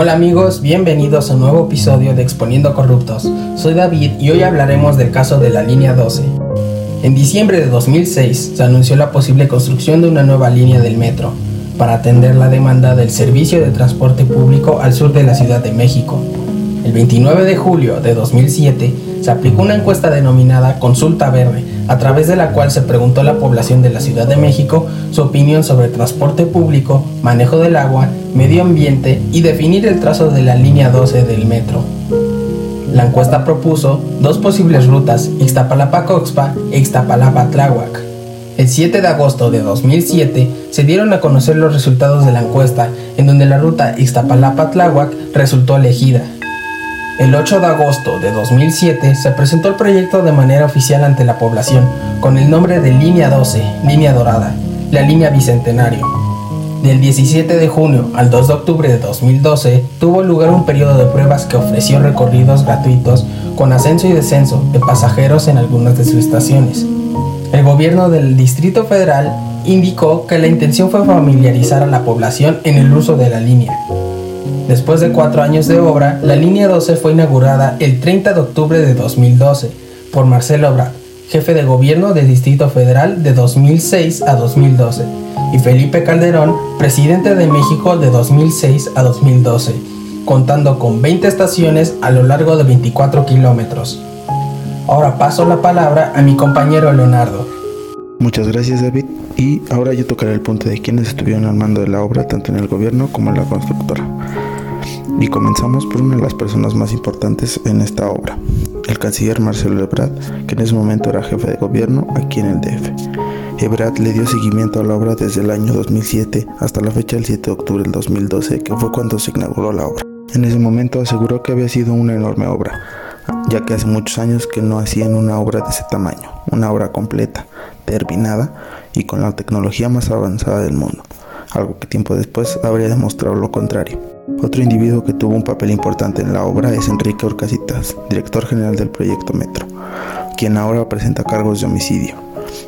Hola amigos, bienvenidos a un nuevo episodio de Exponiendo Corruptos. Soy David y hoy hablaremos del caso de la línea 12. En diciembre de 2006 se anunció la posible construcción de una nueva línea del metro para atender la demanda del servicio de transporte público al sur de la Ciudad de México. El 29 de julio de 2007 se aplicó una encuesta denominada Consulta Verde, a través de la cual se preguntó a la población de la Ciudad de México su opinión sobre transporte público, manejo del agua, medio ambiente y definir el trazo de la línea 12 del metro. La encuesta propuso dos posibles rutas, Ixtapalapa-Coxpa e Ixtapalapa-Tláhuac. El 7 de agosto de 2007 se dieron a conocer los resultados de la encuesta, en donde la ruta Ixtapalapa-Tláhuac resultó elegida. El 8 de agosto de 2007 se presentó el proyecto de manera oficial ante la población con el nombre de Línea 12, Línea Dorada, la línea Bicentenario. Del 17 de junio al 2 de octubre de 2012 tuvo lugar un periodo de pruebas que ofreció recorridos gratuitos con ascenso y descenso de pasajeros en algunas de sus estaciones. El gobierno del Distrito Federal indicó que la intención fue familiarizar a la población en el uso de la línea, Después de cuatro años de obra, la línea 12 fue inaugurada el 30 de octubre de 2012 por Marcelo Obrador, jefe de gobierno del Distrito Federal de 2006 a 2012, y Felipe Calderón, presidente de México de 2006 a 2012, contando con 20 estaciones a lo largo de 24 kilómetros. Ahora paso la palabra a mi compañero Leonardo. Muchas gracias David y ahora yo tocaré el punto de quienes estuvieron al mando de la obra tanto en el gobierno como en la constructora. Y comenzamos por una de las personas más importantes en esta obra, el canciller Marcelo Ebrard, que en ese momento era jefe de gobierno aquí en el DF. Ebrard le dio seguimiento a la obra desde el año 2007 hasta la fecha del 7 de octubre del 2012, que fue cuando se inauguró la obra. En ese momento aseguró que había sido una enorme obra, ya que hace muchos años que no hacían una obra de ese tamaño, una obra completa, terminada y con la tecnología más avanzada del mundo, algo que tiempo después habría demostrado lo contrario. Otro individuo que tuvo un papel importante en la obra es Enrique Orcasitas, director general del proyecto Metro, quien ahora presenta cargos de homicidio.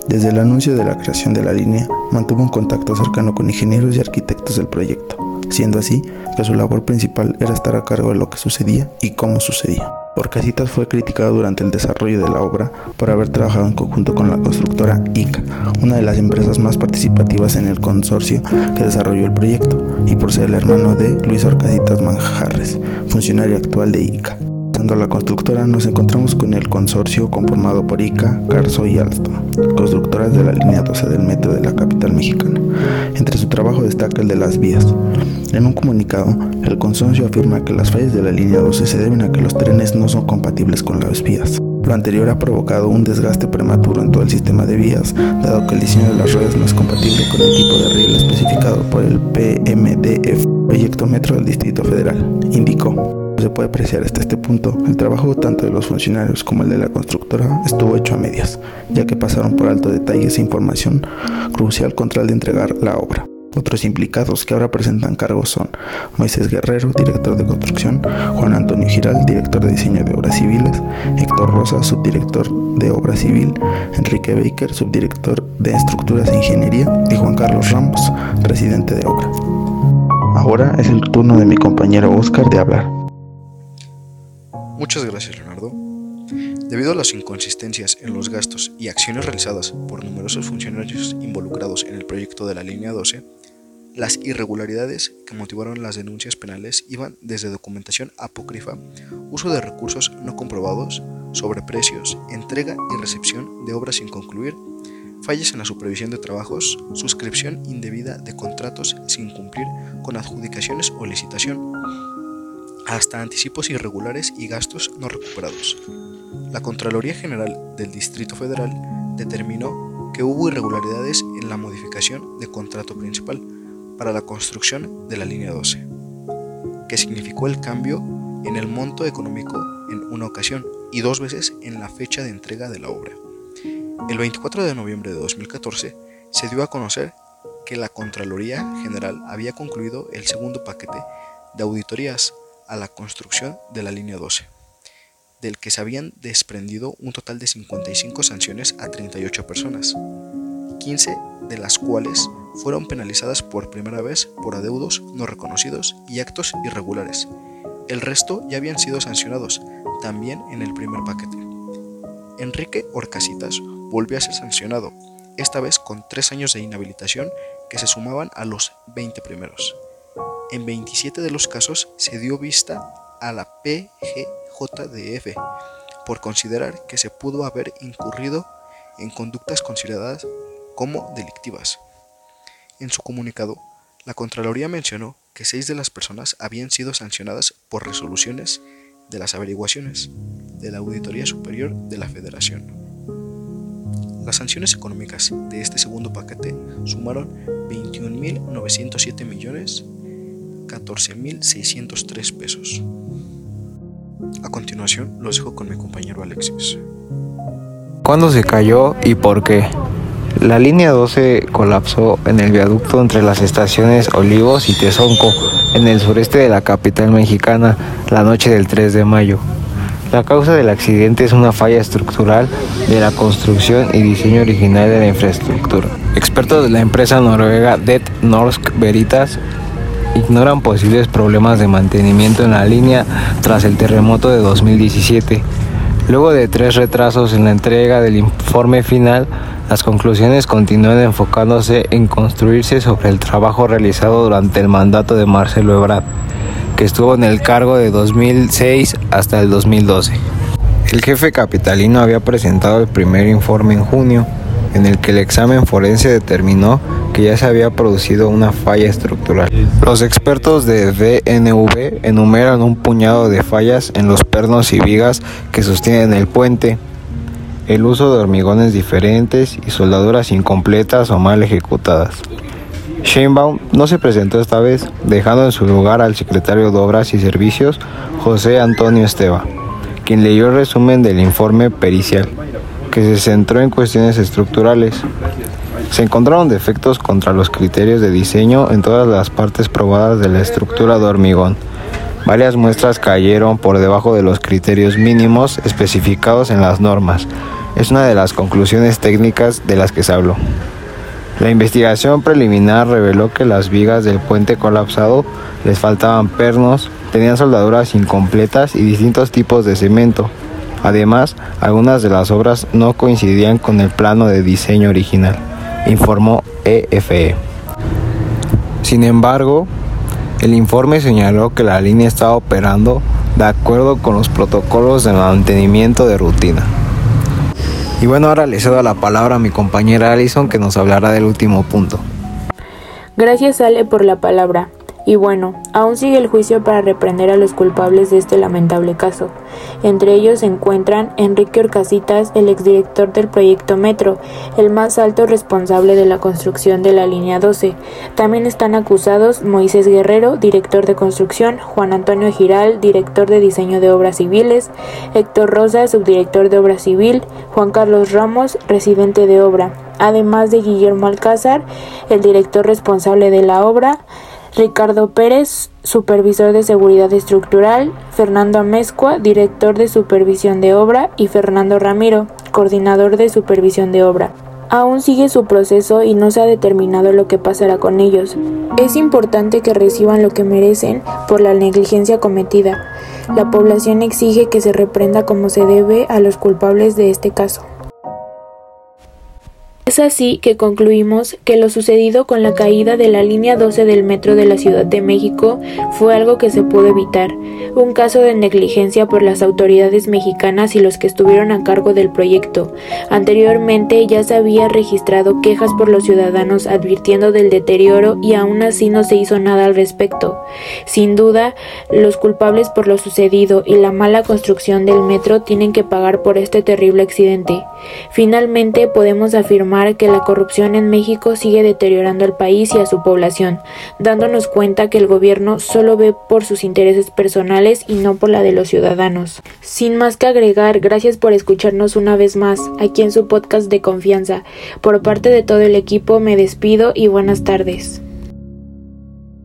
Desde el anuncio de la creación de la línea, mantuvo un contacto cercano con ingenieros y arquitectos del proyecto, siendo así que su labor principal era estar a cargo de lo que sucedía y cómo sucedía. Orcasitas fue criticado durante el desarrollo de la obra por haber trabajado en conjunto con la constructora ICA, una de las empresas más participativas en el consorcio que desarrolló el proyecto, y por ser el hermano de Luis Orcasitas Manjarres, funcionario actual de ICA. Pasando a la constructora nos encontramos con el consorcio conformado por ICA, Carso y Alstom, constructoras de la línea 12 del metro de la capital mexicana. Entre su trabajo destaca el de las vías. En un comunicado, el consorcio afirma que las fallas de la línea 12 se deben a que los trenes no son compatibles con las vías. Lo anterior ha provocado un desgaste prematuro en todo el sistema de vías, dado que el diseño de las ruedas no es compatible con el tipo de riel especificado por el PMDF, Proyecto Metro del Distrito Federal, indicó. Se puede apreciar hasta este punto, el trabajo tanto de los funcionarios como el de la constructora estuvo hecho a medias, ya que pasaron por alto detalles e información crucial contra el de entregar la obra. Otros implicados que ahora presentan cargos son Moisés Guerrero, director de construcción, Juan Antonio Giral, director de diseño de obras civiles, Héctor Rosa, subdirector de obra civil, Enrique Baker, subdirector de estructuras e ingeniería, y Juan Carlos Ramos, presidente de obra. Ahora es el turno de mi compañero Oscar de hablar. Muchas gracias, Leonardo. Debido a las inconsistencias en los gastos y acciones realizadas por numerosos funcionarios involucrados en el proyecto de la línea 12, las irregularidades que motivaron las denuncias penales iban desde documentación apócrifa, uso de recursos no comprobados, sobreprecios, entrega y recepción de obras sin concluir, fallas en la supervisión de trabajos, suscripción indebida de contratos sin cumplir con adjudicaciones o licitación, hasta anticipos irregulares y gastos no recuperados. La Contraloría General del Distrito Federal determinó que hubo irregularidades en la modificación de contrato principal para la construcción de la línea 12, que significó el cambio en el monto económico en una ocasión y dos veces en la fecha de entrega de la obra. El 24 de noviembre de 2014 se dio a conocer que la Contraloría General había concluido el segundo paquete de auditorías a la construcción de la línea 12, del que se habían desprendido un total de 55 sanciones a 38 personas, 15 de las cuales fueron penalizadas por primera vez por adeudos no reconocidos y actos irregulares. El resto ya habían sido sancionados, también en el primer paquete. Enrique Orcasitas volvió a ser sancionado, esta vez con tres años de inhabilitación que se sumaban a los 20 primeros. En 27 de los casos se dio vista a la PGJDF por considerar que se pudo haber incurrido en conductas consideradas como delictivas. En su comunicado, la Contraloría mencionó que seis de las personas habían sido sancionadas por resoluciones de las averiguaciones de la Auditoría Superior de la Federación. Las sanciones económicas de este segundo paquete sumaron 21.907 millones 14.603 pesos. A continuación, los dejo con mi compañero Alexis. ¿Cuándo se cayó y por qué? La línea 12 colapsó en el viaducto entre las estaciones Olivos y Tezonco, en el sureste de la capital mexicana, la noche del 3 de mayo. La causa del accidente es una falla estructural de la construcción y diseño original de la infraestructura. Expertos de la empresa noruega Det Norsk Veritas ignoran posibles problemas de mantenimiento en la línea tras el terremoto de 2017. Luego de tres retrasos en la entrega del informe final, las conclusiones continúan enfocándose en construirse sobre el trabajo realizado durante el mandato de Marcelo Ebrard, que estuvo en el cargo de 2006 hasta el 2012. El jefe capitalino había presentado el primer informe en junio, en el que el examen forense determinó que ya se había producido una falla estructural. Los expertos de DNV enumeran un puñado de fallas en los pernos y vigas que sostienen el puente, el uso de hormigones diferentes y soldaduras incompletas o mal ejecutadas. Sheinbaum no se presentó esta vez, dejando en su lugar al secretario de Obras y Servicios, José Antonio Esteba, quien leyó el resumen del informe pericial, que se centró en cuestiones estructurales. Se encontraron defectos contra los criterios de diseño en todas las partes probadas de la estructura de hormigón. Varias muestras cayeron por debajo de los criterios mínimos especificados en las normas. Es una de las conclusiones técnicas de las que se habló. La investigación preliminar reveló que las vigas del puente colapsado les faltaban pernos, tenían soldaduras incompletas y distintos tipos de cemento. Además, algunas de las obras no coincidían con el plano de diseño original informó EFE. Sin embargo, el informe señaló que la línea estaba operando de acuerdo con los protocolos de mantenimiento de rutina. Y bueno, ahora le cedo la palabra a mi compañera Alison que nos hablará del último punto. Gracias Ale por la palabra. Y bueno, aún sigue el juicio para reprender a los culpables de este lamentable caso. Entre ellos se encuentran Enrique Orcasitas, el exdirector del proyecto Metro, el más alto responsable de la construcción de la línea 12. También están acusados Moisés Guerrero, director de construcción, Juan Antonio Giral, director de diseño de obras civiles, Héctor Rosa, subdirector de obra civil, Juan Carlos Ramos, residente de obra, además de Guillermo Alcázar, el director responsable de la obra, Ricardo Pérez, supervisor de seguridad estructural, Fernando Amezcua, director de supervisión de obra y Fernando Ramiro, coordinador de supervisión de obra. Aún sigue su proceso y no se ha determinado lo que pasará con ellos. Es importante que reciban lo que merecen por la negligencia cometida. La población exige que se reprenda como se debe a los culpables de este caso. Es así que concluimos que lo sucedido con la caída de la línea 12 del metro de la Ciudad de México fue algo que se pudo evitar, un caso de negligencia por las autoridades mexicanas y los que estuvieron a cargo del proyecto. Anteriormente ya se había registrado quejas por los ciudadanos advirtiendo del deterioro y aún así no se hizo nada al respecto. Sin duda, los culpables por lo sucedido y la mala construcción del metro tienen que pagar por este terrible accidente. Finalmente podemos que la corrupción en México sigue deteriorando al país y a su población, dándonos cuenta que el gobierno solo ve por sus intereses personales y no por la de los ciudadanos. Sin más que agregar, gracias por escucharnos una vez más aquí en su podcast de confianza. Por parte de todo el equipo me despido y buenas tardes.